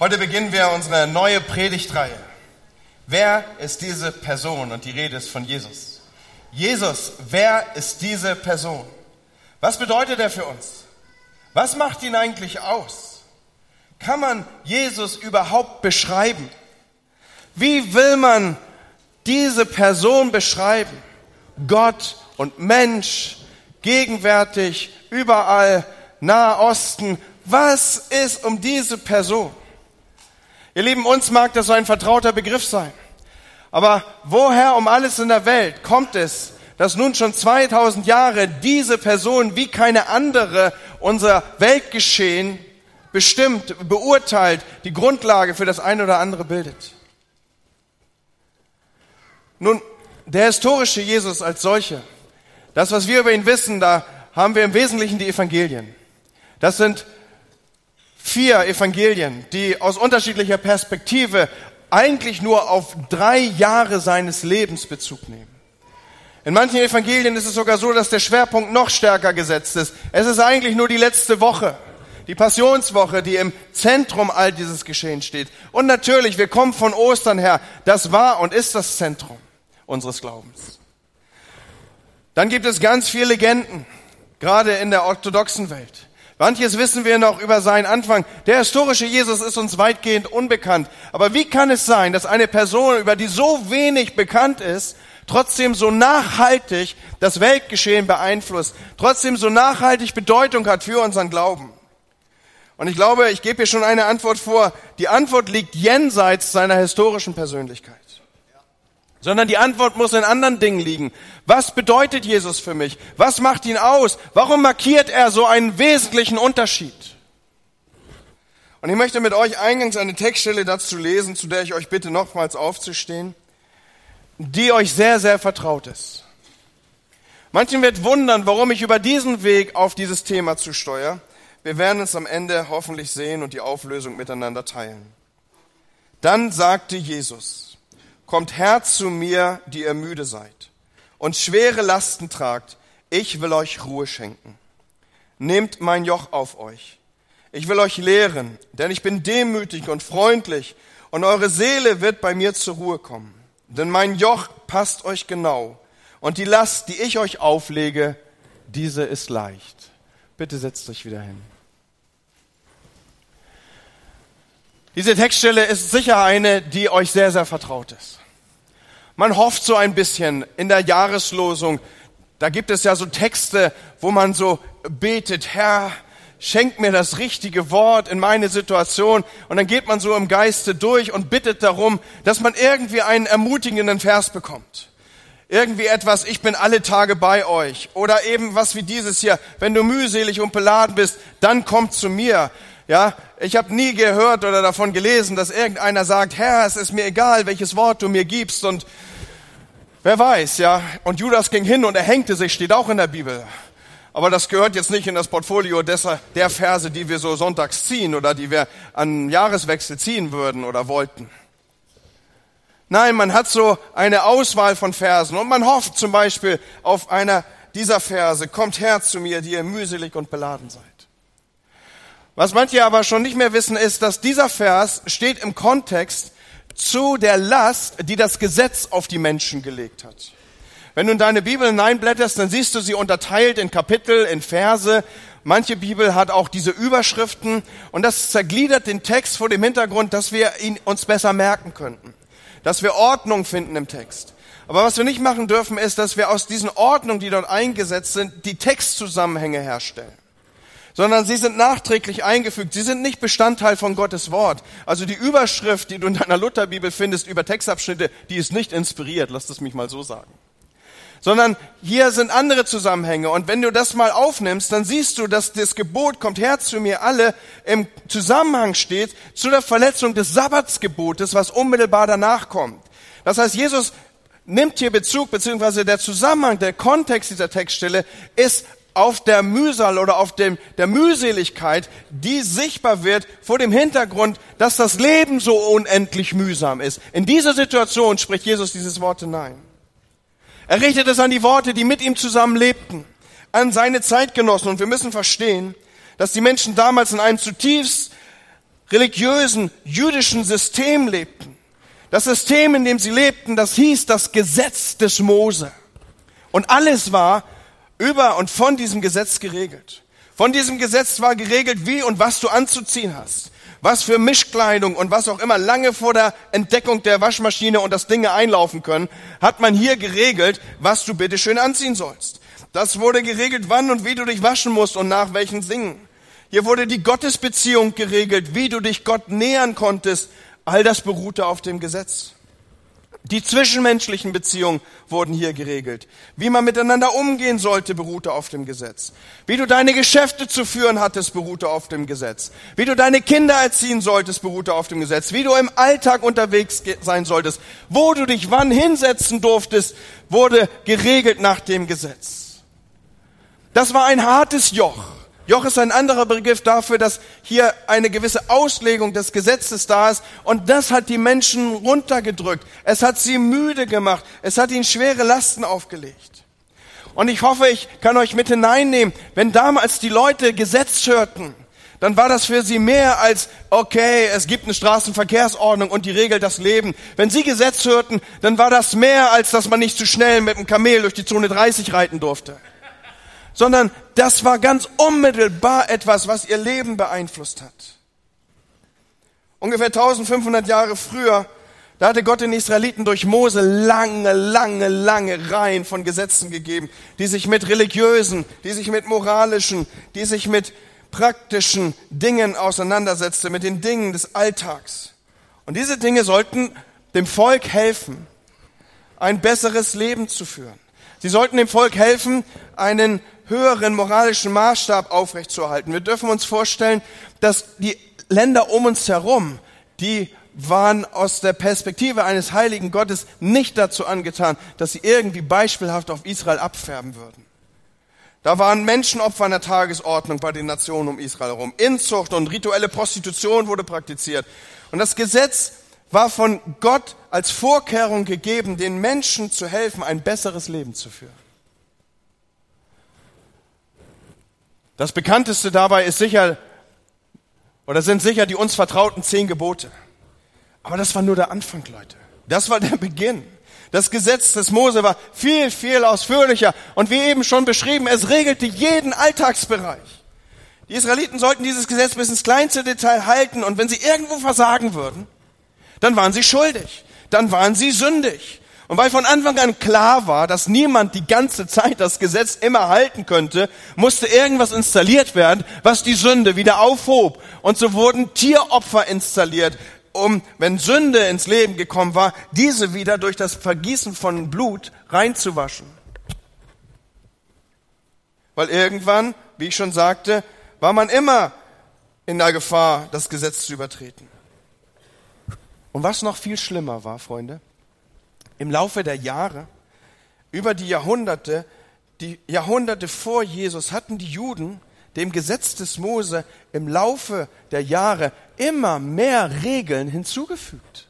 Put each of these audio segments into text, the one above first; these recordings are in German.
Heute beginnen wir unsere neue Predigtreihe. Wer ist diese Person? Und die Rede ist von Jesus. Jesus, wer ist diese Person? Was bedeutet er für uns? Was macht ihn eigentlich aus? Kann man Jesus überhaupt beschreiben? Wie will man diese Person beschreiben? Gott und Mensch, gegenwärtig, überall, Nahe Osten. Was ist um diese Person? Ihr Lieben, uns mag das so ein vertrauter Begriff sein. Aber woher um alles in der Welt kommt es, dass nun schon 2000 Jahre diese Person wie keine andere unser Weltgeschehen bestimmt, beurteilt, die Grundlage für das eine oder andere bildet? Nun, der historische Jesus als solche, das, was wir über ihn wissen, da haben wir im Wesentlichen die Evangelien. Das sind vier Evangelien, die aus unterschiedlicher Perspektive eigentlich nur auf drei Jahre seines Lebens Bezug nehmen. In manchen Evangelien ist es sogar so, dass der Schwerpunkt noch stärker gesetzt ist. Es ist eigentlich nur die letzte Woche, die Passionswoche, die im Zentrum all dieses Geschehens steht. Und natürlich, wir kommen von Ostern her. Das war und ist das Zentrum unseres Glaubens. Dann gibt es ganz viele Legenden, gerade in der orthodoxen Welt. Manches wissen wir noch über seinen Anfang. Der historische Jesus ist uns weitgehend unbekannt. Aber wie kann es sein, dass eine Person, über die so wenig bekannt ist, trotzdem so nachhaltig das Weltgeschehen beeinflusst, trotzdem so nachhaltig Bedeutung hat für unseren Glauben? Und ich glaube, ich gebe hier schon eine Antwort vor. Die Antwort liegt jenseits seiner historischen Persönlichkeit sondern die Antwort muss in anderen Dingen liegen. Was bedeutet Jesus für mich? Was macht ihn aus? Warum markiert er so einen wesentlichen Unterschied? Und ich möchte mit euch eingangs eine Textstelle dazu lesen, zu der ich euch bitte nochmals aufzustehen, die euch sehr, sehr vertraut ist. Manchen wird wundern, warum ich über diesen Weg auf dieses Thema zusteuere. Wir werden es am Ende hoffentlich sehen und die Auflösung miteinander teilen. Dann sagte Jesus, Kommt her zu mir, die ihr müde seid und schwere Lasten tragt. Ich will euch Ruhe schenken. Nehmt mein Joch auf euch. Ich will euch lehren, denn ich bin demütig und freundlich und eure Seele wird bei mir zur Ruhe kommen. Denn mein Joch passt euch genau und die Last, die ich euch auflege, diese ist leicht. Bitte setzt euch wieder hin. Diese Textstelle ist sicher eine, die euch sehr, sehr vertraut ist. Man hofft so ein bisschen in der Jahreslosung. Da gibt es ja so Texte, wo man so betet, Herr, schenk mir das richtige Wort in meine Situation. Und dann geht man so im Geiste durch und bittet darum, dass man irgendwie einen ermutigenden Vers bekommt. Irgendwie etwas, ich bin alle Tage bei euch. Oder eben was wie dieses hier, wenn du mühselig und beladen bist, dann komm zu mir. Ja, ich habe nie gehört oder davon gelesen, dass irgendeiner sagt, Herr, es ist mir egal, welches Wort du mir gibst und wer weiß, ja. Und Judas ging hin und er hängte sich, steht auch in der Bibel. Aber das gehört jetzt nicht in das Portfolio deser, der Verse, die wir so sonntags ziehen oder die wir an Jahreswechsel ziehen würden oder wollten. Nein, man hat so eine Auswahl von Versen und man hofft zum Beispiel auf einer dieser Verse, kommt her zu mir, die ihr mühselig und beladen seid. Was manche aber schon nicht mehr wissen, ist, dass dieser Vers steht im Kontext zu der Last, die das Gesetz auf die Menschen gelegt hat. Wenn du in deine Bibel hineinblätterst, dann siehst du sie unterteilt in Kapitel, in Verse. Manche Bibel hat auch diese Überschriften und das zergliedert den Text vor dem Hintergrund, dass wir ihn uns besser merken könnten, dass wir Ordnung finden im Text. Aber was wir nicht machen dürfen, ist, dass wir aus diesen Ordnungen, die dort eingesetzt sind, die Textzusammenhänge herstellen sondern sie sind nachträglich eingefügt. Sie sind nicht Bestandteil von Gottes Wort. Also die Überschrift, die du in deiner Lutherbibel findest über Textabschnitte, die ist nicht inspiriert, lass es mich mal so sagen. Sondern hier sind andere Zusammenhänge. Und wenn du das mal aufnimmst, dann siehst du, dass das Gebot kommt her zu mir alle im Zusammenhang steht zu der Verletzung des Sabbatsgebotes, was unmittelbar danach kommt. Das heißt, Jesus nimmt hier Bezug, beziehungsweise der Zusammenhang, der Kontext dieser Textstelle ist auf der Mühsal oder auf dem, der Mühseligkeit, die sichtbar wird vor dem Hintergrund, dass das Leben so unendlich mühsam ist. In dieser Situation spricht Jesus dieses Wort hinein. Er richtet es an die Worte, die mit ihm zusammen lebten, an seine Zeitgenossen. Und wir müssen verstehen, dass die Menschen damals in einem zutiefst religiösen jüdischen System lebten. Das System, in dem sie lebten, das hieß das Gesetz des Mose. Und alles war über und von diesem Gesetz geregelt. Von diesem Gesetz war geregelt, wie und was du anzuziehen hast. Was für Mischkleidung und was auch immer lange vor der Entdeckung der Waschmaschine und das Dinge einlaufen können, hat man hier geregelt, was du bitte schön anziehen sollst. Das wurde geregelt, wann und wie du dich waschen musst und nach welchen Singen. Hier wurde die Gottesbeziehung geregelt, wie du dich Gott nähern konntest. All das beruhte auf dem Gesetz. Die zwischenmenschlichen Beziehungen wurden hier geregelt. Wie man miteinander umgehen sollte, beruhte auf dem Gesetz. Wie du deine Geschäfte zu führen hattest, beruhte auf dem Gesetz. Wie du deine Kinder erziehen solltest, beruhte auf dem Gesetz. Wie du im Alltag unterwegs sein solltest. Wo du dich wann hinsetzen durftest, wurde geregelt nach dem Gesetz. Das war ein hartes Joch. Joch ist ein anderer Begriff dafür, dass hier eine gewisse Auslegung des Gesetzes da ist. Und das hat die Menschen runtergedrückt. Es hat sie müde gemacht. Es hat ihnen schwere Lasten aufgelegt. Und ich hoffe, ich kann euch mit hineinnehmen, wenn damals die Leute Gesetz hörten, dann war das für sie mehr als, okay, es gibt eine Straßenverkehrsordnung und die regelt das Leben. Wenn sie Gesetz hörten, dann war das mehr als, dass man nicht zu schnell mit dem Kamel durch die Zone 30 reiten durfte sondern das war ganz unmittelbar etwas, was ihr Leben beeinflusst hat. Ungefähr 1500 Jahre früher, da hatte Gott den Israeliten durch Mose lange, lange, lange Reihen von Gesetzen gegeben, die sich mit religiösen, die sich mit moralischen, die sich mit praktischen Dingen auseinandersetzte, mit den Dingen des Alltags. Und diese Dinge sollten dem Volk helfen, ein besseres Leben zu führen. Sie sollten dem Volk helfen, einen höheren moralischen Maßstab aufrechtzuerhalten. Wir dürfen uns vorstellen, dass die Länder um uns herum, die waren aus der Perspektive eines heiligen Gottes nicht dazu angetan, dass sie irgendwie beispielhaft auf Israel abfärben würden. Da waren Menschenopfer an der Tagesordnung bei den Nationen um Israel herum. Inzucht und rituelle Prostitution wurde praktiziert. Und das Gesetz war von Gott als Vorkehrung gegeben, den Menschen zu helfen, ein besseres Leben zu führen. Das bekannteste dabei ist sicher, oder sind sicher die uns vertrauten zehn Gebote. Aber das war nur der Anfang, Leute. Das war der Beginn. Das Gesetz des Mose war viel, viel ausführlicher. Und wie eben schon beschrieben, es regelte jeden Alltagsbereich. Die Israeliten sollten dieses Gesetz bis ins kleinste Detail halten. Und wenn sie irgendwo versagen würden, dann waren sie schuldig. Dann waren sie sündig. Und weil von Anfang an klar war, dass niemand die ganze Zeit das Gesetz immer halten könnte, musste irgendwas installiert werden, was die Sünde wieder aufhob. Und so wurden Tieropfer installiert, um, wenn Sünde ins Leben gekommen war, diese wieder durch das Vergießen von Blut reinzuwaschen. Weil irgendwann, wie ich schon sagte, war man immer in der Gefahr, das Gesetz zu übertreten. Und was noch viel schlimmer war, Freunde, im Laufe der Jahre, über die Jahrhunderte, die Jahrhunderte vor Jesus hatten die Juden dem Gesetz des Mose im Laufe der Jahre immer mehr Regeln hinzugefügt.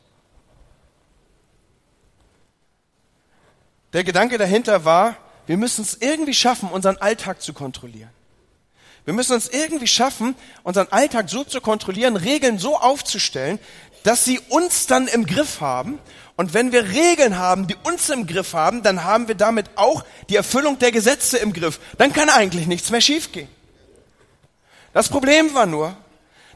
Der Gedanke dahinter war, wir müssen es irgendwie schaffen, unseren Alltag zu kontrollieren. Wir müssen uns irgendwie schaffen, unseren Alltag so zu kontrollieren, Regeln so aufzustellen, dass sie uns dann im Griff haben und wenn wir Regeln haben, die uns im Griff haben, dann haben wir damit auch die Erfüllung der Gesetze im Griff. Dann kann eigentlich nichts mehr schiefgehen. Das Problem war nur,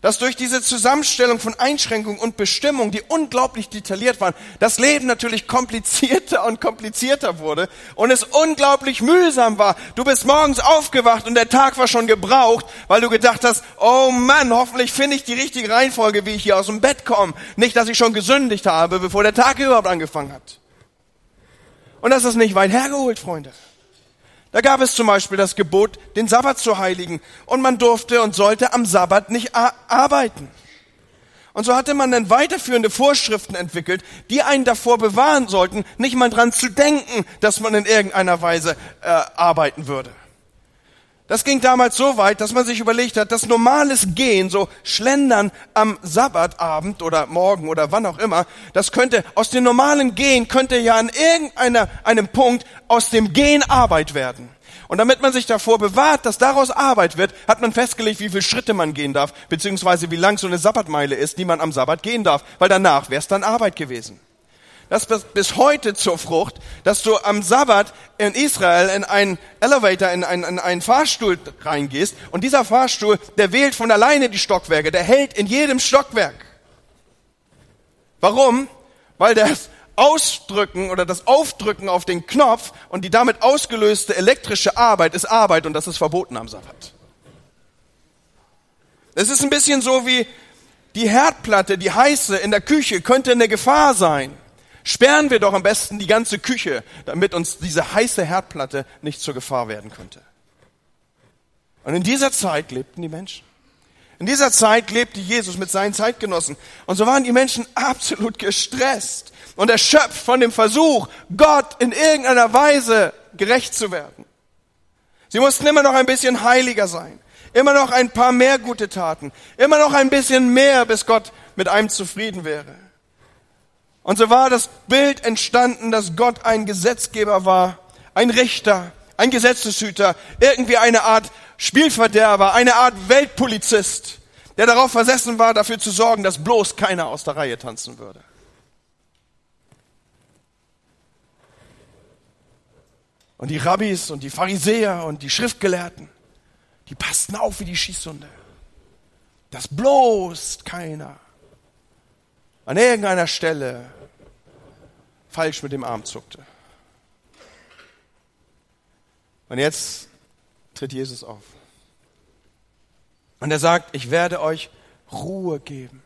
dass durch diese Zusammenstellung von Einschränkungen und Bestimmungen, die unglaublich detailliert waren, das Leben natürlich komplizierter und komplizierter wurde und es unglaublich mühsam war. Du bist morgens aufgewacht und der Tag war schon gebraucht, weil du gedacht hast, oh Mann, hoffentlich finde ich die richtige Reihenfolge, wie ich hier aus dem Bett komme. Nicht, dass ich schon gesündigt habe, bevor der Tag überhaupt angefangen hat. Und das ist nicht weit hergeholt, Freunde. Da gab es zum Beispiel das Gebot, den Sabbat zu heiligen. Und man durfte und sollte am Sabbat nicht arbeiten. Und so hatte man dann weiterführende Vorschriften entwickelt, die einen davor bewahren sollten, nicht mal dran zu denken, dass man in irgendeiner Weise äh, arbeiten würde. Das ging damals so weit, dass man sich überlegt hat, dass normales Gehen, so Schlendern am Sabbatabend oder morgen oder wann auch immer, das könnte, aus dem normalen Gehen könnte ja an irgendeinem Punkt aus dem Gehen Arbeit werden. Und damit man sich davor bewahrt, dass daraus Arbeit wird, hat man festgelegt, wie viele Schritte man gehen darf, beziehungsweise wie lang so eine Sabbatmeile ist, die man am Sabbat gehen darf, weil danach wäre es dann Arbeit gewesen. Das bis heute zur Frucht, dass du am Sabbat in Israel in einen Elevator, in einen, in einen Fahrstuhl reingehst und dieser Fahrstuhl, der wählt von alleine die Stockwerke, der hält in jedem Stockwerk. Warum? Weil das Ausdrücken oder das Aufdrücken auf den Knopf und die damit ausgelöste elektrische Arbeit ist Arbeit und das ist verboten am Sabbat. Es ist ein bisschen so wie die Herdplatte, die heiße in der Küche könnte eine Gefahr sein. Sperren wir doch am besten die ganze Küche, damit uns diese heiße Herdplatte nicht zur Gefahr werden könnte. Und in dieser Zeit lebten die Menschen. In dieser Zeit lebte Jesus mit seinen Zeitgenossen. Und so waren die Menschen absolut gestresst und erschöpft von dem Versuch, Gott in irgendeiner Weise gerecht zu werden. Sie mussten immer noch ein bisschen heiliger sein, immer noch ein paar mehr gute Taten, immer noch ein bisschen mehr, bis Gott mit einem zufrieden wäre. Und so war das Bild entstanden, dass Gott ein Gesetzgeber war, ein Richter, ein Gesetzeshüter, irgendwie eine Art Spielverderber, eine Art Weltpolizist, der darauf versessen war, dafür zu sorgen, dass bloß keiner aus der Reihe tanzen würde. Und die Rabbis und die Pharisäer und die Schriftgelehrten, die passten auf wie die Schießhunde. Dass bloß keiner an irgendeiner Stelle falsch mit dem Arm zuckte. Und jetzt tritt Jesus auf. Und er sagt, ich werde euch Ruhe geben.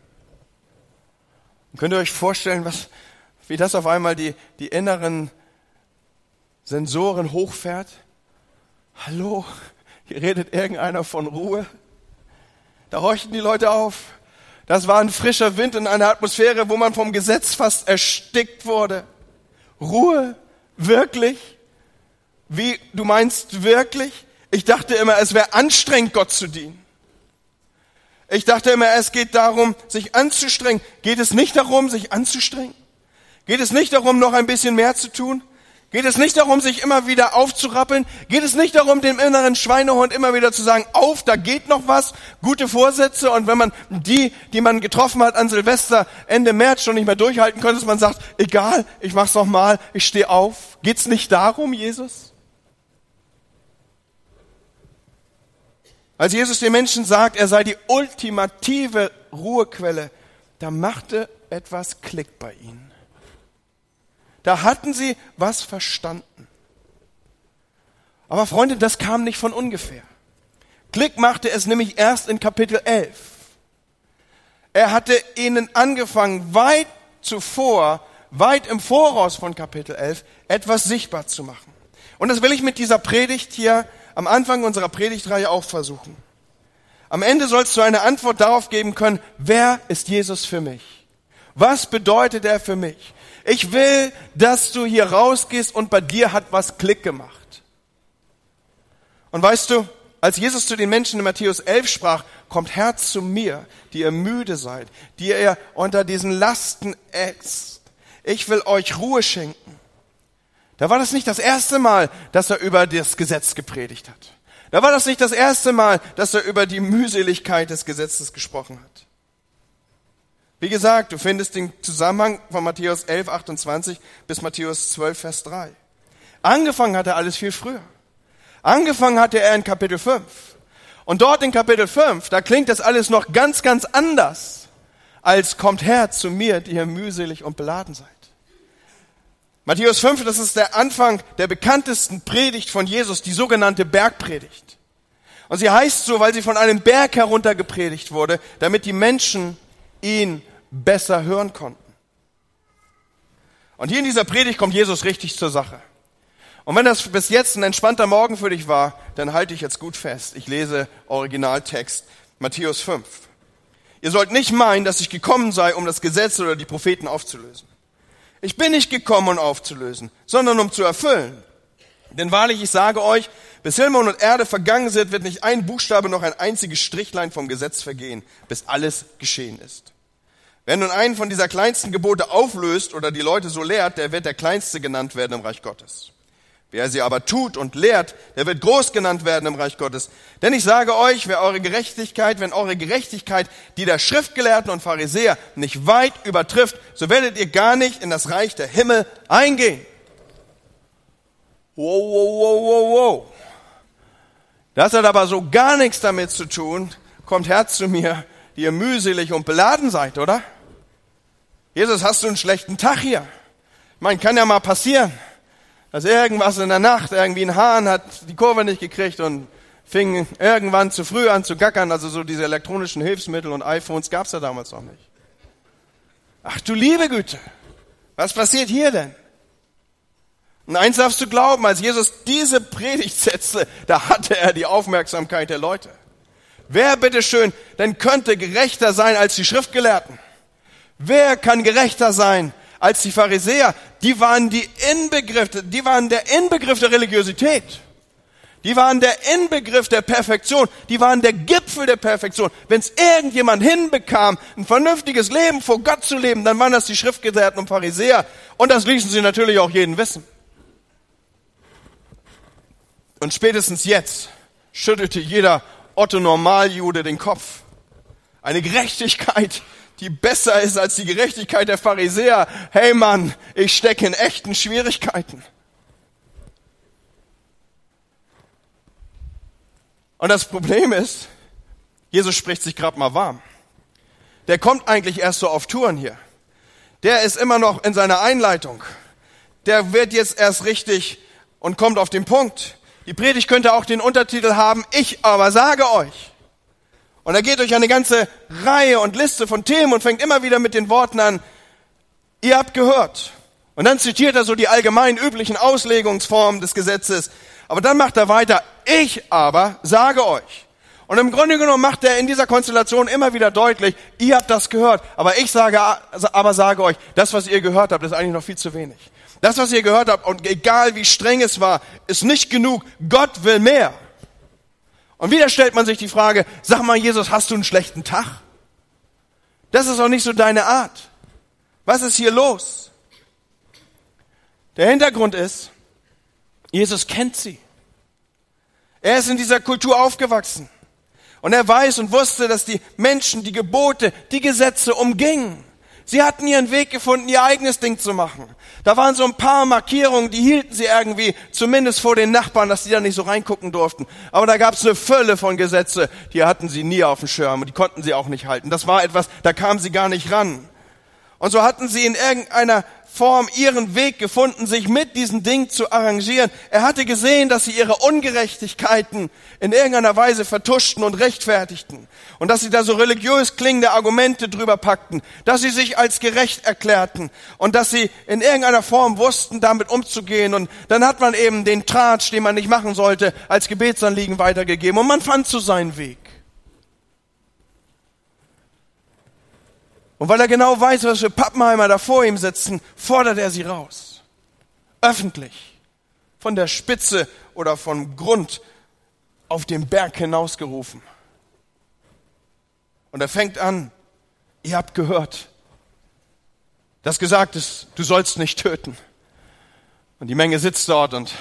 Und könnt ihr euch vorstellen, was, wie das auf einmal die, die inneren Sensoren hochfährt? Hallo, hier redet irgendeiner von Ruhe. Da horchten die Leute auf. Das war ein frischer Wind in einer Atmosphäre, wo man vom Gesetz fast erstickt wurde. Ruhe? Wirklich? Wie, du meinst wirklich? Ich dachte immer, es wäre anstrengend, Gott zu dienen. Ich dachte immer, es geht darum, sich anzustrengen. Geht es nicht darum, sich anzustrengen? Geht es nicht darum, noch ein bisschen mehr zu tun? Geht es nicht darum, sich immer wieder aufzurappeln? Geht es nicht darum, dem inneren Schweinehund immer wieder zu sagen, auf, da geht noch was, gute Vorsätze und wenn man die, die man getroffen hat an Silvester Ende März schon nicht mehr durchhalten könnte, dass man sagt, egal, ich mach's noch mal, ich stehe auf. Geht's nicht darum, Jesus? Als Jesus den Menschen sagt, er sei die ultimative Ruhequelle, da machte etwas Klick bei ihnen. Da hatten sie was verstanden. Aber Freunde, das kam nicht von ungefähr. Klick machte es nämlich erst in Kapitel 11. Er hatte ihnen angefangen, weit zuvor, weit im Voraus von Kapitel 11, etwas sichtbar zu machen. Und das will ich mit dieser Predigt hier am Anfang unserer Predigtreihe auch versuchen. Am Ende sollst du eine Antwort darauf geben können, wer ist Jesus für mich? Was bedeutet er für mich? Ich will, dass du hier rausgehst und bei dir hat was Klick gemacht. Und weißt du, als Jesus zu den Menschen in Matthäus 11 sprach, kommt Herz zu mir, die ihr müde seid, die ihr unter diesen Lasten ätzt. Ich will euch Ruhe schenken. Da war das nicht das erste Mal, dass er über das Gesetz gepredigt hat. Da war das nicht das erste Mal, dass er über die Mühseligkeit des Gesetzes gesprochen hat. Wie gesagt, du findest den Zusammenhang von Matthäus 11, 28 bis Matthäus 12, Vers 3. Angefangen hat er alles viel früher. Angefangen hatte er in Kapitel 5. Und dort in Kapitel 5, da klingt das alles noch ganz, ganz anders, als kommt her zu mir, die ihr mühselig und beladen seid. Matthäus 5, das ist der Anfang der bekanntesten Predigt von Jesus, die sogenannte Bergpredigt. Und sie heißt so, weil sie von einem Berg herunter gepredigt wurde, damit die Menschen ihn besser hören konnten. Und hier in dieser Predigt kommt Jesus richtig zur Sache. Und wenn das bis jetzt ein entspannter Morgen für dich war, dann halte ich jetzt gut fest. Ich lese Originaltext Matthäus 5. Ihr sollt nicht meinen, dass ich gekommen sei, um das Gesetz oder die Propheten aufzulösen. Ich bin nicht gekommen, um aufzulösen, sondern um zu erfüllen. Denn wahrlich, ich sage euch, bis Himmel und Erde vergangen sind, wird nicht ein Buchstabe noch ein einziges Strichlein vom Gesetz vergehen, bis alles geschehen ist. Wer nun einen von dieser kleinsten Gebote auflöst oder die Leute so lehrt, der wird der Kleinste genannt werden im Reich Gottes. Wer sie aber tut und lehrt, der wird groß genannt werden im Reich Gottes. Denn ich sage euch, wer eure Gerechtigkeit, wenn eure Gerechtigkeit die der Schriftgelehrten und Pharisäer nicht weit übertrifft, so werdet ihr gar nicht in das Reich der Himmel eingehen. Wow, wow, wow, wow, wow. Das hat aber so gar nichts damit zu tun. Kommt Herz zu mir, die ihr mühselig und beladen seid, oder? Jesus, hast du einen schlechten Tag hier? Meine, kann ja mal passieren dass irgendwas in der Nacht, irgendwie ein Hahn hat die Kurve nicht gekriegt und fing irgendwann zu früh an zu gackern. Also so diese elektronischen Hilfsmittel und iPhones gab's ja damals noch nicht. Ach du liebe Güte, was passiert hier denn? Und eins darfst du glauben, als Jesus diese Predigt setzte, da hatte er die Aufmerksamkeit der Leute. Wer bitteschön denn könnte gerechter sein als die Schriftgelehrten? Wer kann gerechter sein als die Pharisäer, die waren die Inbegriff, die waren der Inbegriff der Religiosität. Die waren der Inbegriff der Perfektion. Die waren der Gipfel der Perfektion. Wenn es irgendjemand hinbekam, ein vernünftiges Leben vor Gott zu leben, dann waren das die Schriftgelehrten und Pharisäer. Und das ließen sie natürlich auch jeden wissen. Und spätestens jetzt schüttelte jeder Otto Normaljude den Kopf. Eine Gerechtigkeit, die besser ist als die Gerechtigkeit der Pharisäer. Hey Mann, ich stecke in echten Schwierigkeiten. Und das Problem ist, Jesus spricht sich gerade mal warm. Der kommt eigentlich erst so auf Touren hier. Der ist immer noch in seiner Einleitung. Der wird jetzt erst richtig und kommt auf den Punkt. Die Predigt könnte auch den Untertitel haben, ich aber sage euch. Und er geht durch eine ganze Reihe und Liste von Themen und fängt immer wieder mit den Worten an, ihr habt gehört. Und dann zitiert er so die allgemein üblichen Auslegungsformen des Gesetzes. Aber dann macht er weiter, ich aber sage euch. Und im Grunde genommen macht er in dieser Konstellation immer wieder deutlich, ihr habt das gehört, aber ich sage, aber sage euch, das, was ihr gehört habt, ist eigentlich noch viel zu wenig. Das, was ihr gehört habt, und egal wie streng es war, ist nicht genug. Gott will mehr. Und wieder stellt man sich die Frage, sag mal Jesus, hast du einen schlechten Tag? Das ist auch nicht so deine Art. Was ist hier los? Der Hintergrund ist, Jesus kennt sie. Er ist in dieser Kultur aufgewachsen. Und er weiß und wusste, dass die Menschen die Gebote, die Gesetze umgingen. Sie hatten ihren Weg gefunden, ihr eigenes Ding zu machen. Da waren so ein paar Markierungen, die hielten sie irgendwie, zumindest vor den Nachbarn, dass sie da nicht so reingucken durften. Aber da gab es eine Fülle von Gesetze, die hatten sie nie auf dem Schirm und die konnten sie auch nicht halten. Das war etwas, da kamen sie gar nicht ran. Und so hatten sie in irgendeiner Form ihren Weg gefunden, sich mit diesem Ding zu arrangieren. Er hatte gesehen, dass sie ihre Ungerechtigkeiten in irgendeiner Weise vertuschten und rechtfertigten. Und dass sie da so religiös klingende Argumente drüber packten, dass sie sich als gerecht erklärten und dass sie in irgendeiner Form wussten, damit umzugehen. Und dann hat man eben den Tratsch, den man nicht machen sollte, als Gebetsanliegen weitergegeben und man fand so seinen Weg. Und weil er genau weiß, was für Pappenheimer da vor ihm sitzen, fordert er sie raus. Öffentlich. Von der Spitze oder vom Grund auf den Berg hinausgerufen. Und er fängt an, ihr habt gehört, dass gesagt ist, du sollst nicht töten. Und die Menge sitzt dort und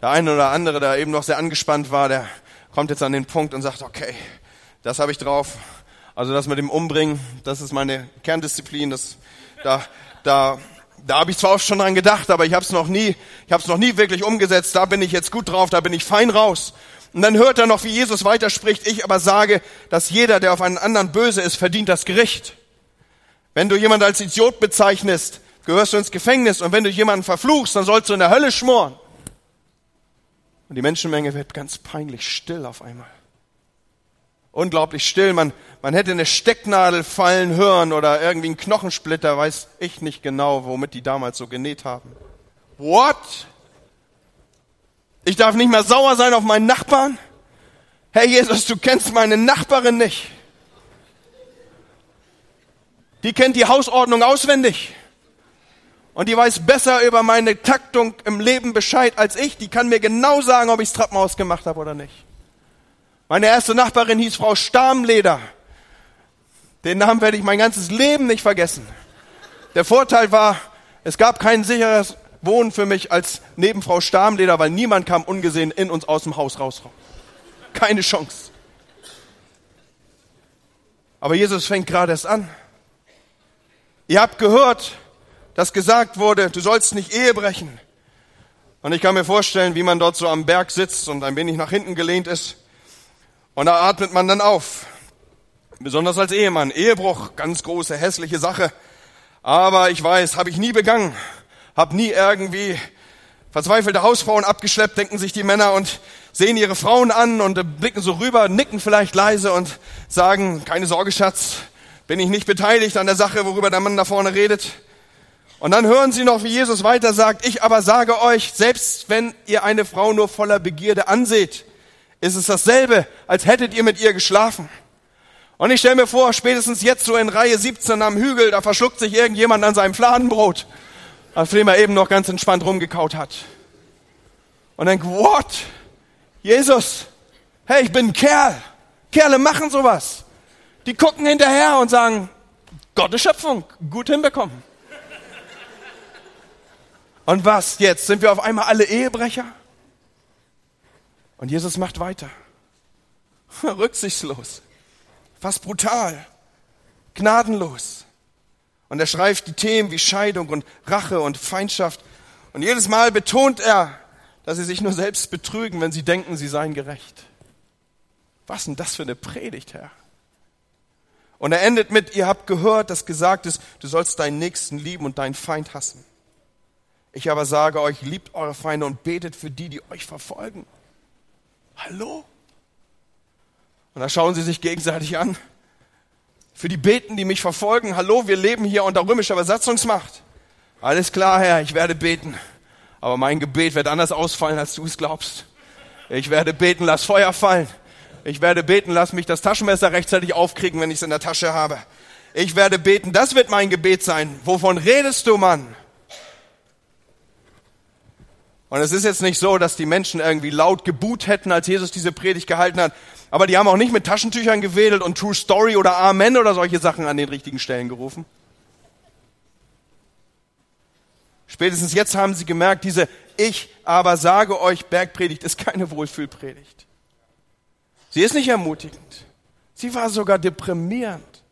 der eine oder andere, der eben noch sehr angespannt war, der kommt jetzt an den Punkt und sagt, okay, das habe ich drauf, also das mit dem Umbringen, das ist meine Kerndisziplin. Das, da, da, da habe ich zwar auch schon dran gedacht, aber ich habe es noch nie, ich habe es noch nie wirklich umgesetzt. Da bin ich jetzt gut drauf, da bin ich fein raus. Und dann hört er noch, wie Jesus weiterspricht. Ich aber sage, dass jeder, der auf einen anderen böse ist, verdient das Gericht. Wenn du jemand als Idiot bezeichnest, gehörst du ins Gefängnis. Und wenn du jemanden verfluchst, dann sollst du in der Hölle schmoren. Und die Menschenmenge wird ganz peinlich still auf einmal unglaublich still. Man, man hätte eine Stecknadel fallen hören oder irgendwie einen Knochensplitter, weiß ich nicht genau, womit die damals so genäht haben. What? Ich darf nicht mehr sauer sein auf meinen Nachbarn? Herr Jesus, du kennst meine Nachbarin nicht. Die kennt die Hausordnung auswendig. Und die weiß besser über meine Taktung im Leben Bescheid als ich. Die kann mir genau sagen, ob ich das Treppenhaus gemacht habe oder nicht. Meine erste Nachbarin hieß Frau Starmleder. Den Namen werde ich mein ganzes Leben nicht vergessen. Der Vorteil war, es gab kein sicheres wohnen für mich als Nebenfrau Starmleder, weil niemand kam ungesehen in uns aus dem Haus raus. Keine Chance. Aber Jesus fängt gerade erst an. Ihr habt gehört, dass gesagt wurde, du sollst nicht Ehe brechen. Und ich kann mir vorstellen, wie man dort so am Berg sitzt und ein wenig nach hinten gelehnt ist. Und da atmet man dann auf. Besonders als Ehemann. Ehebruch, ganz große, hässliche Sache. Aber ich weiß, habe ich nie begangen. Hab nie irgendwie verzweifelte Hausfrauen abgeschleppt, denken sich die Männer und sehen ihre Frauen an und blicken so rüber, nicken vielleicht leise und sagen, keine Sorge, Schatz, bin ich nicht beteiligt an der Sache, worüber der Mann da vorne redet. Und dann hören sie noch, wie Jesus weiter sagt, ich aber sage euch, selbst wenn ihr eine Frau nur voller Begierde anseht, ist es dasselbe, als hättet ihr mit ihr geschlafen. Und ich stelle mir vor, spätestens jetzt so in Reihe 17 am Hügel, da verschluckt sich irgendjemand an seinem Fladenbrot auf dem er eben noch ganz entspannt rumgekaut hat. Und denkt, what? Jesus, hey, ich bin ein Kerl. Kerle machen sowas. Die gucken hinterher und sagen, Gottes Schöpfung, gut hinbekommen. Und was jetzt? Sind wir auf einmal alle Ehebrecher? Und Jesus macht weiter. Rücksichtslos, fast brutal, gnadenlos. Und er schreibt die Themen wie Scheidung und Rache und Feindschaft. Und jedes Mal betont er, dass sie sich nur selbst betrügen, wenn sie denken, sie seien gerecht. Was denn das für eine Predigt, Herr? Und er endet mit, ihr habt gehört, dass gesagt ist, du sollst deinen Nächsten lieben und deinen Feind hassen. Ich aber sage euch, liebt eure Feinde und betet für die, die euch verfolgen. Hallo? Und da schauen sie sich gegenseitig an für die Beten, die mich verfolgen. Hallo, wir leben hier unter römischer Besatzungsmacht. Alles klar, Herr, ich werde beten. Aber mein Gebet wird anders ausfallen, als du es glaubst. Ich werde beten, lass Feuer fallen. Ich werde beten, lass mich das Taschenmesser rechtzeitig aufkriegen, wenn ich es in der Tasche habe. Ich werde beten, das wird mein Gebet sein. Wovon redest du, Mann? Und es ist jetzt nicht so, dass die Menschen irgendwie laut gebuht hätten, als Jesus diese Predigt gehalten hat. Aber die haben auch nicht mit Taschentüchern gewedelt und True Story oder Amen oder solche Sachen an den richtigen Stellen gerufen. Spätestens jetzt haben sie gemerkt, diese Ich aber sage euch Bergpredigt ist keine Wohlfühlpredigt. Sie ist nicht ermutigend. Sie war sogar deprimierend.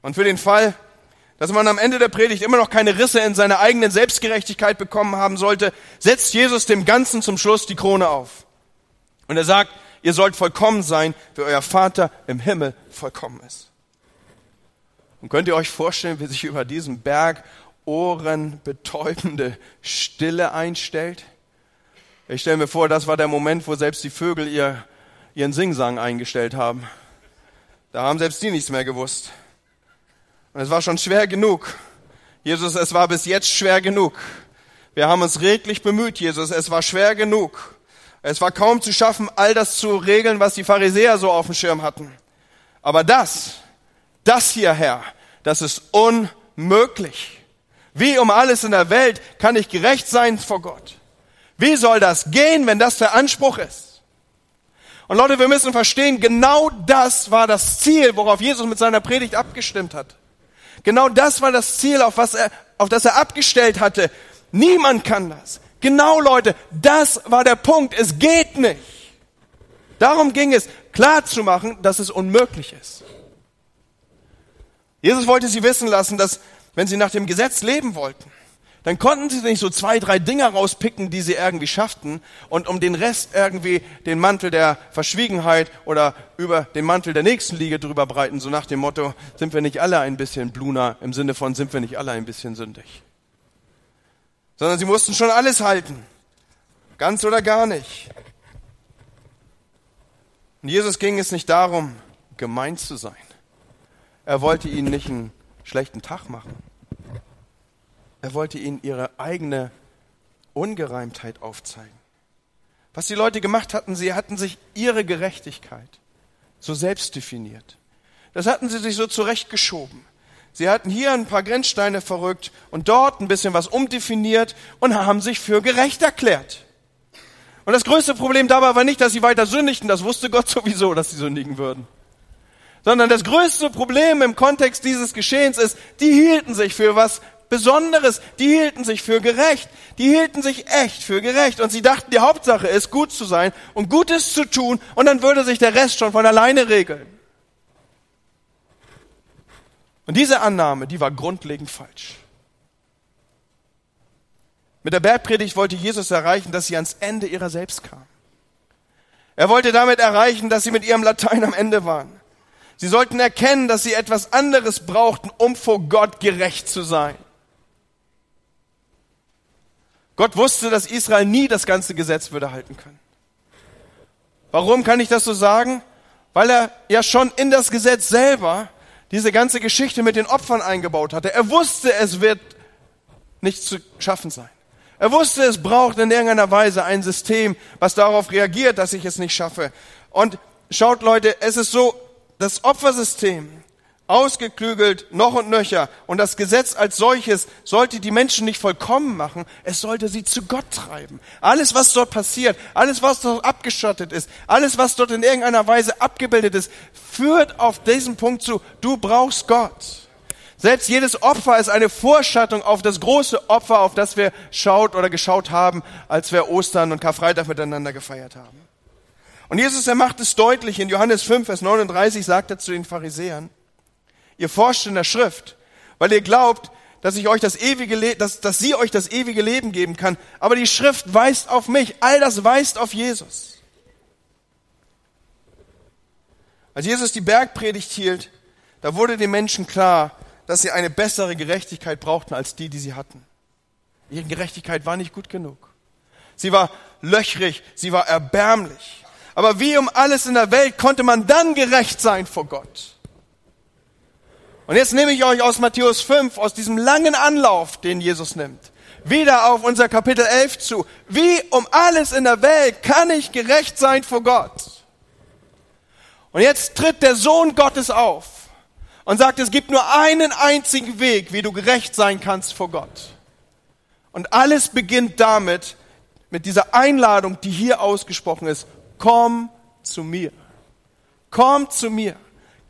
Und für den Fall, dass man am Ende der Predigt immer noch keine Risse in seiner eigenen Selbstgerechtigkeit bekommen haben sollte, setzt Jesus dem Ganzen zum Schluss die Krone auf. Und er sagt, ihr sollt vollkommen sein, wie euer Vater im Himmel vollkommen ist. Und könnt ihr euch vorstellen, wie sich über diesem Berg ohrenbetäubende Stille einstellt? Ich stelle mir vor, das war der Moment, wo selbst die Vögel ihr, ihren Singsang eingestellt haben. Da haben selbst die nichts mehr gewusst. Und es war schon schwer genug. Jesus, es war bis jetzt schwer genug. Wir haben uns redlich bemüht, Jesus, es war schwer genug. Es war kaum zu schaffen, all das zu regeln, was die Pharisäer so auf dem Schirm hatten. Aber das, das hier, Herr, das ist unmöglich. Wie um alles in der Welt kann ich gerecht sein vor Gott? Wie soll das gehen, wenn das der Anspruch ist? Und Leute, wir müssen verstehen, genau das war das Ziel, worauf Jesus mit seiner Predigt abgestimmt hat. Genau das war das Ziel, auf, was er, auf das er abgestellt hatte. Niemand kann das. Genau, Leute, das war der Punkt. Es geht nicht. Darum ging es, klar zu machen, dass es unmöglich ist. Jesus wollte sie wissen lassen, dass wenn sie nach dem Gesetz leben wollten, dann konnten sie nicht so zwei, drei Dinger rauspicken, die sie irgendwie schafften und um den Rest irgendwie den Mantel der Verschwiegenheit oder über den Mantel der Nächstenliege drüber breiten, so nach dem Motto, sind wir nicht alle ein bisschen Bluna, im Sinne von, sind wir nicht alle ein bisschen sündig sondern sie mussten schon alles halten. Ganz oder gar nicht. Und Jesus ging es nicht darum, gemein zu sein. Er wollte ihnen nicht einen schlechten Tag machen. Er wollte ihnen ihre eigene Ungereimtheit aufzeigen. Was die Leute gemacht hatten, sie hatten sich ihre Gerechtigkeit so selbst definiert. Das hatten sie sich so zurechtgeschoben. Sie hatten hier ein paar Grenzsteine verrückt und dort ein bisschen was umdefiniert und haben sich für gerecht erklärt. Und das größte Problem dabei war nicht, dass sie weiter sündigten, das wusste Gott sowieso, dass sie sündigen würden. Sondern das größte Problem im Kontext dieses Geschehens ist, die hielten sich für was Besonderes. Die hielten sich für gerecht. Die hielten sich echt für gerecht. Und sie dachten, die Hauptsache ist, gut zu sein und Gutes zu tun. Und dann würde sich der Rest schon von alleine regeln. Und diese Annahme, die war grundlegend falsch. Mit der Bergpredigt wollte Jesus erreichen, dass sie ans Ende ihrer selbst kamen. Er wollte damit erreichen, dass sie mit ihrem Latein am Ende waren. Sie sollten erkennen, dass sie etwas anderes brauchten, um vor Gott gerecht zu sein. Gott wusste, dass Israel nie das ganze Gesetz würde halten können. Warum kann ich das so sagen? Weil er ja schon in das Gesetz selber diese ganze Geschichte mit den Opfern eingebaut hatte. Er wusste, es wird nicht zu schaffen sein. Er wusste, es braucht in irgendeiner Weise ein System, was darauf reagiert, dass ich es nicht schaffe. Und schaut Leute, es ist so, das Opfersystem, ausgeklügelt noch und nöcher, und das Gesetz als solches sollte die Menschen nicht vollkommen machen, es sollte sie zu Gott treiben. Alles, was dort passiert, alles, was dort abgeschottet ist, alles, was dort in irgendeiner Weise abgebildet ist, führt auf diesen Punkt zu, du brauchst Gott. Selbst jedes Opfer ist eine Vorschattung auf das große Opfer, auf das wir schaut oder geschaut haben, als wir Ostern und Karfreitag miteinander gefeiert haben. Und Jesus, er macht es deutlich. In Johannes 5, Vers 39 sagt er zu den Pharisäern, ihr forscht in der Schrift, weil ihr glaubt, dass ich euch das ewige, Le dass, dass sie euch das ewige Leben geben kann. Aber die Schrift weist auf mich. All das weist auf Jesus. Als Jesus die Bergpredigt hielt, da wurde den Menschen klar, dass sie eine bessere Gerechtigkeit brauchten als die, die sie hatten. Ihre Gerechtigkeit war nicht gut genug. Sie war löchrig, sie war erbärmlich. Aber wie um alles in der Welt konnte man dann gerecht sein vor Gott? Und jetzt nehme ich euch aus Matthäus 5, aus diesem langen Anlauf, den Jesus nimmt, wieder auf unser Kapitel 11 zu. Wie um alles in der Welt kann ich gerecht sein vor Gott? Und jetzt tritt der Sohn Gottes auf und sagt, es gibt nur einen einzigen Weg, wie du gerecht sein kannst vor Gott. Und alles beginnt damit, mit dieser Einladung, die hier ausgesprochen ist, komm zu mir. Komm zu mir.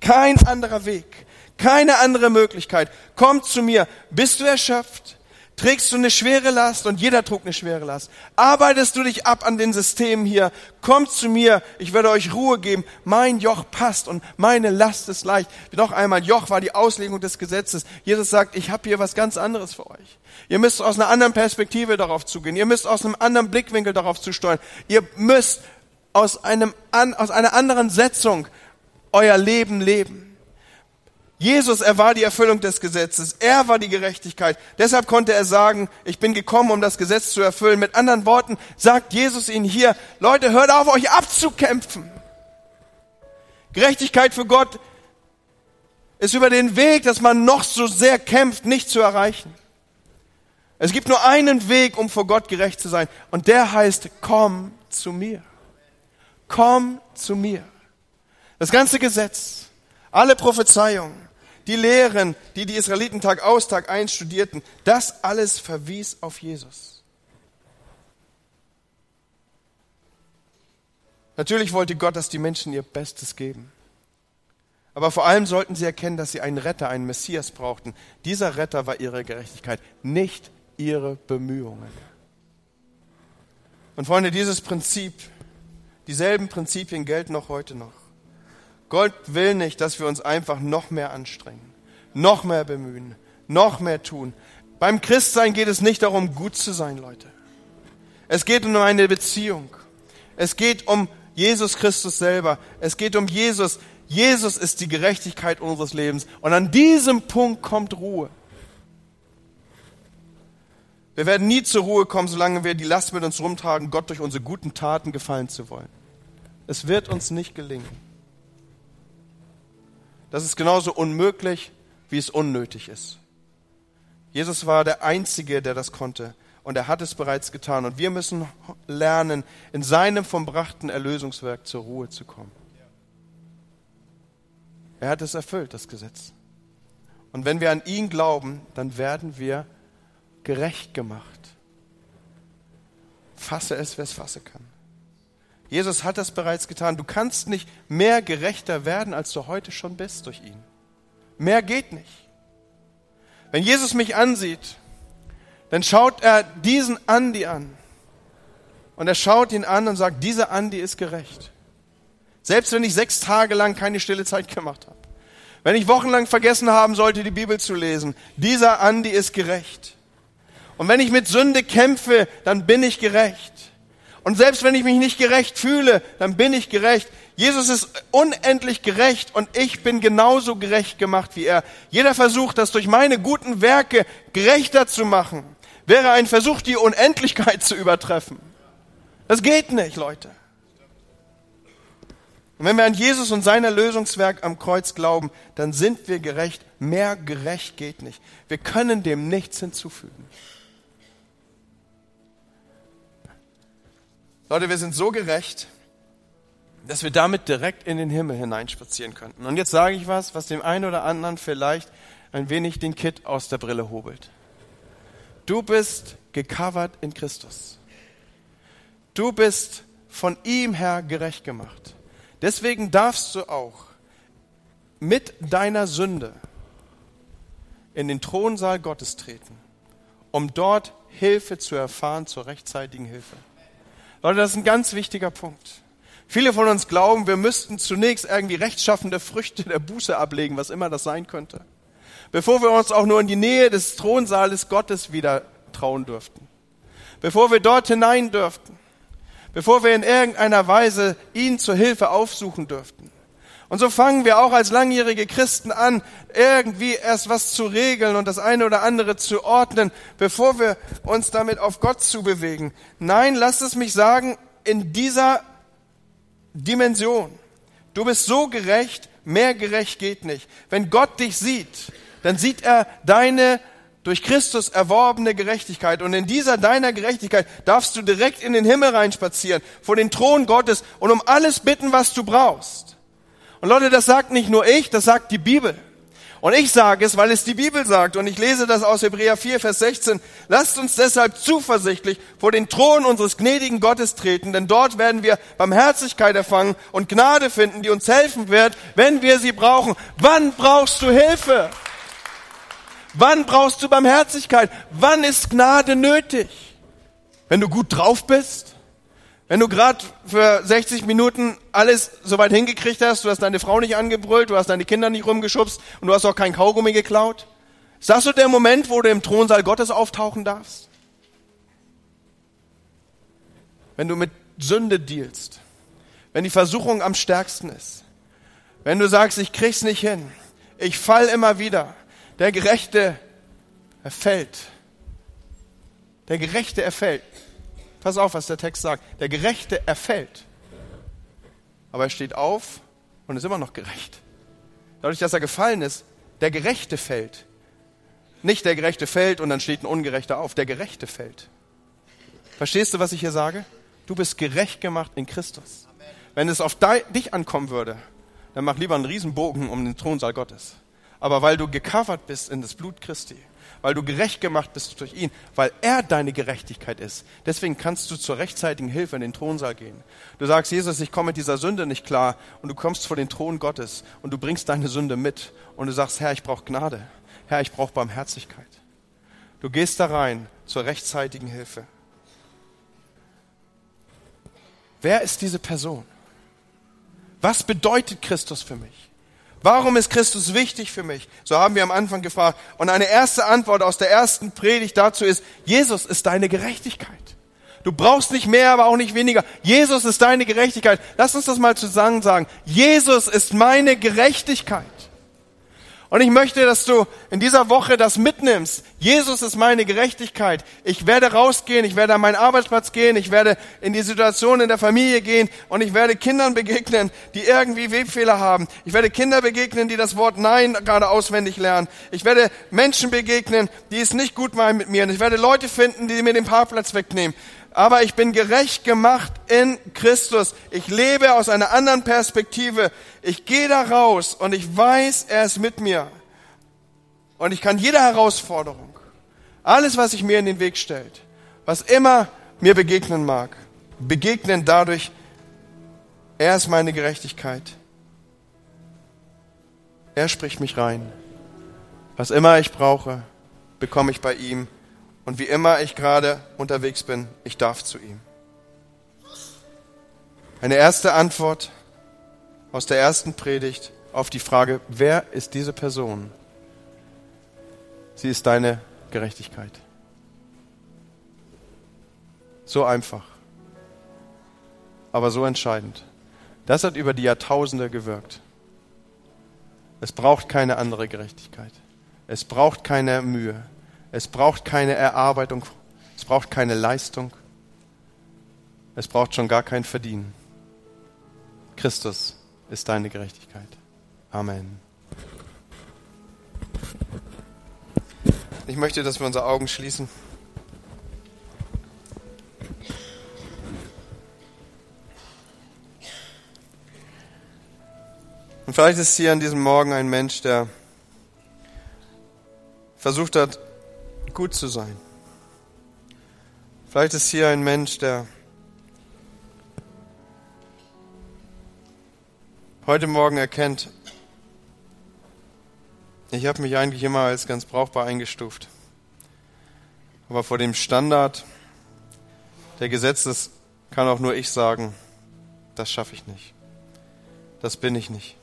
Kein anderer Weg, keine andere Möglichkeit. Komm zu mir. Bist du erschöpft? Trägst du eine schwere Last und jeder trug eine schwere Last. Arbeitest du dich ab an den Systemen hier, kommt zu mir, ich werde euch Ruhe geben. Mein Joch passt und meine Last ist leicht. Noch einmal, Joch war die Auslegung des Gesetzes. Jesus sagt, ich habe hier was ganz anderes für euch. Ihr müsst aus einer anderen Perspektive darauf zugehen. Ihr müsst aus einem anderen Blickwinkel darauf zusteuern. Ihr müsst aus, einem, aus einer anderen Setzung euer Leben leben. Jesus, er war die Erfüllung des Gesetzes. Er war die Gerechtigkeit. Deshalb konnte er sagen, ich bin gekommen, um das Gesetz zu erfüllen. Mit anderen Worten sagt Jesus ihnen hier, Leute, hört auf, euch abzukämpfen. Gerechtigkeit für Gott ist über den Weg, dass man noch so sehr kämpft, nicht zu erreichen. Es gibt nur einen Weg, um vor Gott gerecht zu sein. Und der heißt, komm zu mir. Komm zu mir. Das ganze Gesetz, alle Prophezeiungen, die Lehren, die die Israeliten Tag aus, Tag ein studierten, das alles verwies auf Jesus. Natürlich wollte Gott, dass die Menschen ihr Bestes geben. Aber vor allem sollten sie erkennen, dass sie einen Retter, einen Messias brauchten. Dieser Retter war ihre Gerechtigkeit, nicht ihre Bemühungen. Und Freunde, dieses Prinzip, dieselben Prinzipien gelten auch heute noch. Gott will nicht, dass wir uns einfach noch mehr anstrengen, noch mehr bemühen, noch mehr tun. Beim Christsein geht es nicht darum, gut zu sein, Leute. Es geht um eine Beziehung. Es geht um Jesus Christus selber. Es geht um Jesus. Jesus ist die Gerechtigkeit unseres Lebens. Und an diesem Punkt kommt Ruhe. Wir werden nie zur Ruhe kommen, solange wir die Last mit uns rumtragen, Gott durch unsere guten Taten gefallen zu wollen. Es wird uns nicht gelingen. Das ist genauso unmöglich, wie es unnötig ist. Jesus war der Einzige, der das konnte. Und er hat es bereits getan. Und wir müssen lernen, in seinem verbrachten Erlösungswerk zur Ruhe zu kommen. Er hat es erfüllt, das Gesetz. Und wenn wir an ihn glauben, dann werden wir gerecht gemacht. Fasse es, wer es fassen kann. Jesus hat das bereits getan. Du kannst nicht mehr gerechter werden, als du heute schon bist durch ihn. Mehr geht nicht. Wenn Jesus mich ansieht, dann schaut er diesen Andi an. Und er schaut ihn an und sagt, dieser Andi ist gerecht. Selbst wenn ich sechs Tage lang keine stille Zeit gemacht habe. Wenn ich wochenlang vergessen haben sollte, die Bibel zu lesen, dieser Andi ist gerecht. Und wenn ich mit Sünde kämpfe, dann bin ich gerecht. Und selbst wenn ich mich nicht gerecht fühle, dann bin ich gerecht. Jesus ist unendlich gerecht und ich bin genauso gerecht gemacht wie er. Jeder Versuch, das durch meine guten Werke gerechter zu machen, wäre ein Versuch, die Unendlichkeit zu übertreffen. Das geht nicht, Leute. Und wenn wir an Jesus und sein Erlösungswerk am Kreuz glauben, dann sind wir gerecht. Mehr gerecht geht nicht. Wir können dem nichts hinzufügen. Leute, wir sind so gerecht, dass wir damit direkt in den Himmel hineinspazieren könnten. Und jetzt sage ich was, was dem einen oder anderen vielleicht ein wenig den Kitt aus der Brille hobelt. Du bist gecovert in Christus. Du bist von ihm her gerecht gemacht. Deswegen darfst du auch mit deiner Sünde in den Thronsaal Gottes treten, um dort Hilfe zu erfahren zur rechtzeitigen Hilfe. Leute, das ist ein ganz wichtiger Punkt. Viele von uns glauben, wir müssten zunächst irgendwie rechtschaffende Früchte der Buße ablegen, was immer das sein könnte, bevor wir uns auch nur in die Nähe des Thronsaales Gottes wieder trauen dürften, bevor wir dort hinein dürften, bevor wir in irgendeiner Weise ihn zur Hilfe aufsuchen dürften. Und so fangen wir auch als langjährige Christen an, irgendwie erst was zu regeln und das eine oder andere zu ordnen, bevor wir uns damit auf Gott zu bewegen. Nein, lasst es mich sagen, in dieser Dimension. Du bist so gerecht, mehr gerecht geht nicht. Wenn Gott dich sieht, dann sieht er deine durch Christus erworbene Gerechtigkeit. Und in dieser deiner Gerechtigkeit darfst du direkt in den Himmel reinspazieren, vor den Thron Gottes und um alles bitten, was du brauchst. Und Leute, das sagt nicht nur ich, das sagt die Bibel. Und ich sage es, weil es die Bibel sagt. Und ich lese das aus Hebräer 4, Vers 16. Lasst uns deshalb zuversichtlich vor den Thron unseres gnädigen Gottes treten, denn dort werden wir Barmherzigkeit erfangen und Gnade finden, die uns helfen wird, wenn wir sie brauchen. Wann brauchst du Hilfe? Wann brauchst du Barmherzigkeit? Wann ist Gnade nötig? Wenn du gut drauf bist? Wenn du gerade für 60 Minuten alles soweit hingekriegt hast, du hast deine Frau nicht angebrüllt, du hast deine Kinder nicht rumgeschubst und du hast auch kein Kaugummi geklaut, ist das so der Moment, wo du im Thronsaal Gottes auftauchen darfst? Wenn du mit Sünde dealst, wenn die Versuchung am stärksten ist, wenn du sagst, ich krieg's nicht hin, ich fall immer wieder, der Gerechte erfällt, der Gerechte erfällt. Pass auf, was der Text sagt. Der Gerechte erfällt. Aber er steht auf und ist immer noch gerecht. Dadurch, dass er gefallen ist, der Gerechte fällt. Nicht der Gerechte fällt und dann steht ein Ungerechter auf. Der Gerechte fällt. Verstehst du, was ich hier sage? Du bist gerecht gemacht in Christus. Wenn es auf dich ankommen würde, dann mach lieber einen Riesenbogen um den Thronsaal Gottes. Aber weil du gecovert bist in das Blut Christi, weil du gerecht gemacht bist durch ihn, weil er deine Gerechtigkeit ist. Deswegen kannst du zur rechtzeitigen Hilfe in den Thronsaal gehen. Du sagst, Jesus, ich komme mit dieser Sünde nicht klar und du kommst vor den Thron Gottes und du bringst deine Sünde mit und du sagst, Herr, ich brauche Gnade. Herr, ich brauche Barmherzigkeit. Du gehst da rein zur rechtzeitigen Hilfe. Wer ist diese Person? Was bedeutet Christus für mich? Warum ist Christus wichtig für mich? So haben wir am Anfang gefragt. Und eine erste Antwort aus der ersten Predigt dazu ist, Jesus ist deine Gerechtigkeit. Du brauchst nicht mehr, aber auch nicht weniger. Jesus ist deine Gerechtigkeit. Lass uns das mal zusammen sagen. Jesus ist meine Gerechtigkeit. Und ich möchte, dass du in dieser Woche das mitnimmst. Jesus ist meine Gerechtigkeit. Ich werde rausgehen, ich werde an meinen Arbeitsplatz gehen, ich werde in die Situation in der Familie gehen und ich werde Kindern begegnen, die irgendwie Webfehler haben. Ich werde Kinder begegnen, die das Wort Nein gerade auswendig lernen. Ich werde Menschen begegnen, die es nicht gut meinen mit mir. Und ich werde Leute finden, die mir den Parkplatz wegnehmen aber ich bin gerecht gemacht in Christus. Ich lebe aus einer anderen Perspektive. Ich gehe da raus und ich weiß, er ist mit mir. Und ich kann jede Herausforderung, alles, was sich mir in den Weg stellt, was immer mir begegnen mag, begegnen dadurch, er ist meine Gerechtigkeit. Er spricht mich rein. Was immer ich brauche, bekomme ich bei ihm. Und wie immer ich gerade unterwegs bin, ich darf zu ihm. Eine erste Antwort aus der ersten Predigt auf die Frage, wer ist diese Person? Sie ist deine Gerechtigkeit. So einfach, aber so entscheidend. Das hat über die Jahrtausende gewirkt. Es braucht keine andere Gerechtigkeit. Es braucht keine Mühe. Es braucht keine Erarbeitung. Es braucht keine Leistung. Es braucht schon gar kein Verdienen. Christus ist deine Gerechtigkeit. Amen. Ich möchte, dass wir unsere Augen schließen. Und vielleicht ist hier an diesem Morgen ein Mensch, der versucht hat, gut zu sein. Vielleicht ist hier ein Mensch, der heute Morgen erkennt, ich habe mich eigentlich immer als ganz brauchbar eingestuft. Aber vor dem Standard der Gesetzes kann auch nur ich sagen, das schaffe ich nicht. Das bin ich nicht.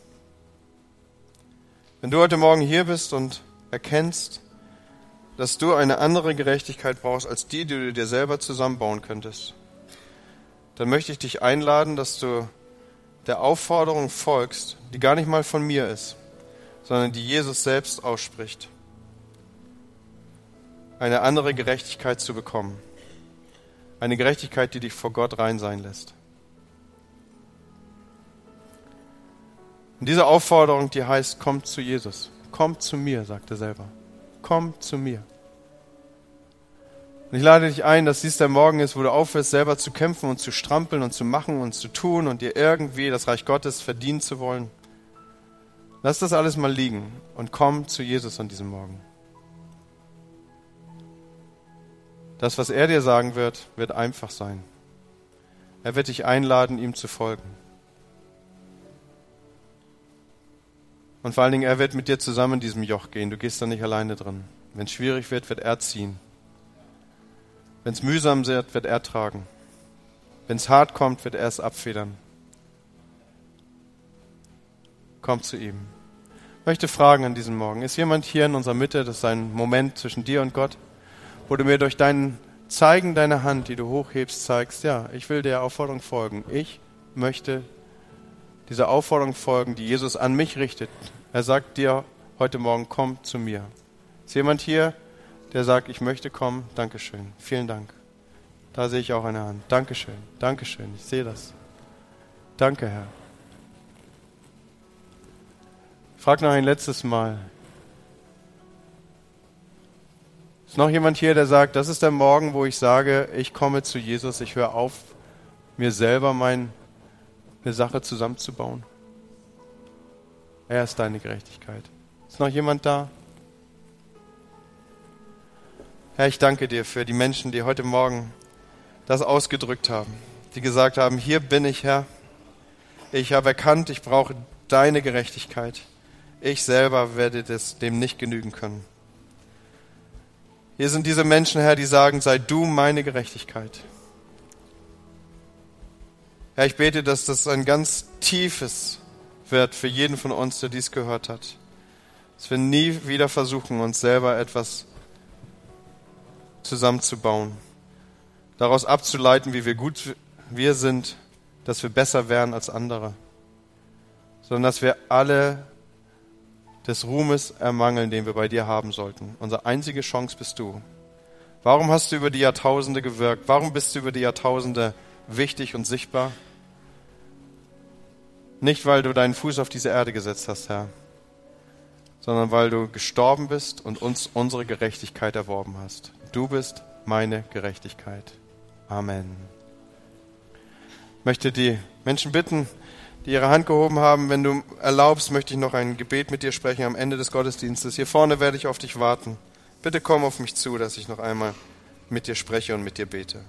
Wenn du heute Morgen hier bist und erkennst, dass du eine andere Gerechtigkeit brauchst als die, die du dir selber zusammenbauen könntest, dann möchte ich dich einladen, dass du der Aufforderung folgst, die gar nicht mal von mir ist, sondern die Jesus selbst ausspricht, eine andere Gerechtigkeit zu bekommen. Eine Gerechtigkeit, die dich vor Gott rein sein lässt. Und diese Aufforderung, die heißt, kommt zu Jesus. Kommt zu mir, sagt er selber. Komm zu mir. Und ich lade dich ein, dass dies der Morgen ist, wo du aufhörst, selber zu kämpfen und zu strampeln und zu machen und zu tun und dir irgendwie das Reich Gottes verdienen zu wollen. Lass das alles mal liegen und komm zu Jesus an diesem Morgen. Das, was er dir sagen wird, wird einfach sein. Er wird dich einladen, ihm zu folgen. Und vor allen Dingen, er wird mit dir zusammen in diesem Joch gehen. Du gehst da nicht alleine drin. Wenn es schwierig wird, wird er ziehen. Wenn es mühsam wird, wird er tragen. Wenn es hart kommt, wird er es abfedern. Komm zu ihm. Ich möchte fragen an diesem Morgen, ist jemand hier in unserer Mitte, das ist ein Moment zwischen dir und Gott, wo du mir durch dein Zeigen deiner Hand, die du hochhebst, zeigst, ja, ich will der Aufforderung folgen. Ich möchte dieser Aufforderung folgen, die Jesus an mich richtet. Er sagt dir heute Morgen, komm zu mir. Ist jemand hier, der sagt, ich möchte kommen? Dankeschön. Vielen Dank. Da sehe ich auch eine Hand. Dankeschön. Dankeschön. Ich sehe das. Danke, Herr. Frag noch ein letztes Mal. Ist noch jemand hier, der sagt, das ist der Morgen, wo ich sage, ich komme zu Jesus, ich höre auf, mir selber mein, eine Sache zusammenzubauen? Er ist deine Gerechtigkeit. Ist noch jemand da? Herr, ich danke dir für die Menschen, die heute Morgen das ausgedrückt haben, die gesagt haben, hier bin ich, Herr. Ich habe erkannt, ich brauche deine Gerechtigkeit. Ich selber werde das, dem nicht genügen können. Hier sind diese Menschen, Herr, die sagen, sei du meine Gerechtigkeit. Herr, ich bete, dass das ein ganz tiefes wird für jeden von uns, der dies gehört hat. Dass wir nie wieder versuchen, uns selber etwas zusammenzubauen. Daraus abzuleiten, wie wir gut wir sind, dass wir besser wären als andere. Sondern dass wir alle des Ruhmes ermangeln, den wir bei dir haben sollten. Unsere einzige Chance bist du. Warum hast du über die Jahrtausende gewirkt? Warum bist du über die Jahrtausende wichtig und sichtbar? Nicht, weil du deinen Fuß auf diese Erde gesetzt hast, Herr, sondern weil du gestorben bist und uns unsere Gerechtigkeit erworben hast. Du bist meine Gerechtigkeit. Amen. Ich möchte die Menschen bitten, die ihre Hand gehoben haben. Wenn du erlaubst, möchte ich noch ein Gebet mit dir sprechen am Ende des Gottesdienstes. Hier vorne werde ich auf dich warten. Bitte komm auf mich zu, dass ich noch einmal mit dir spreche und mit dir bete.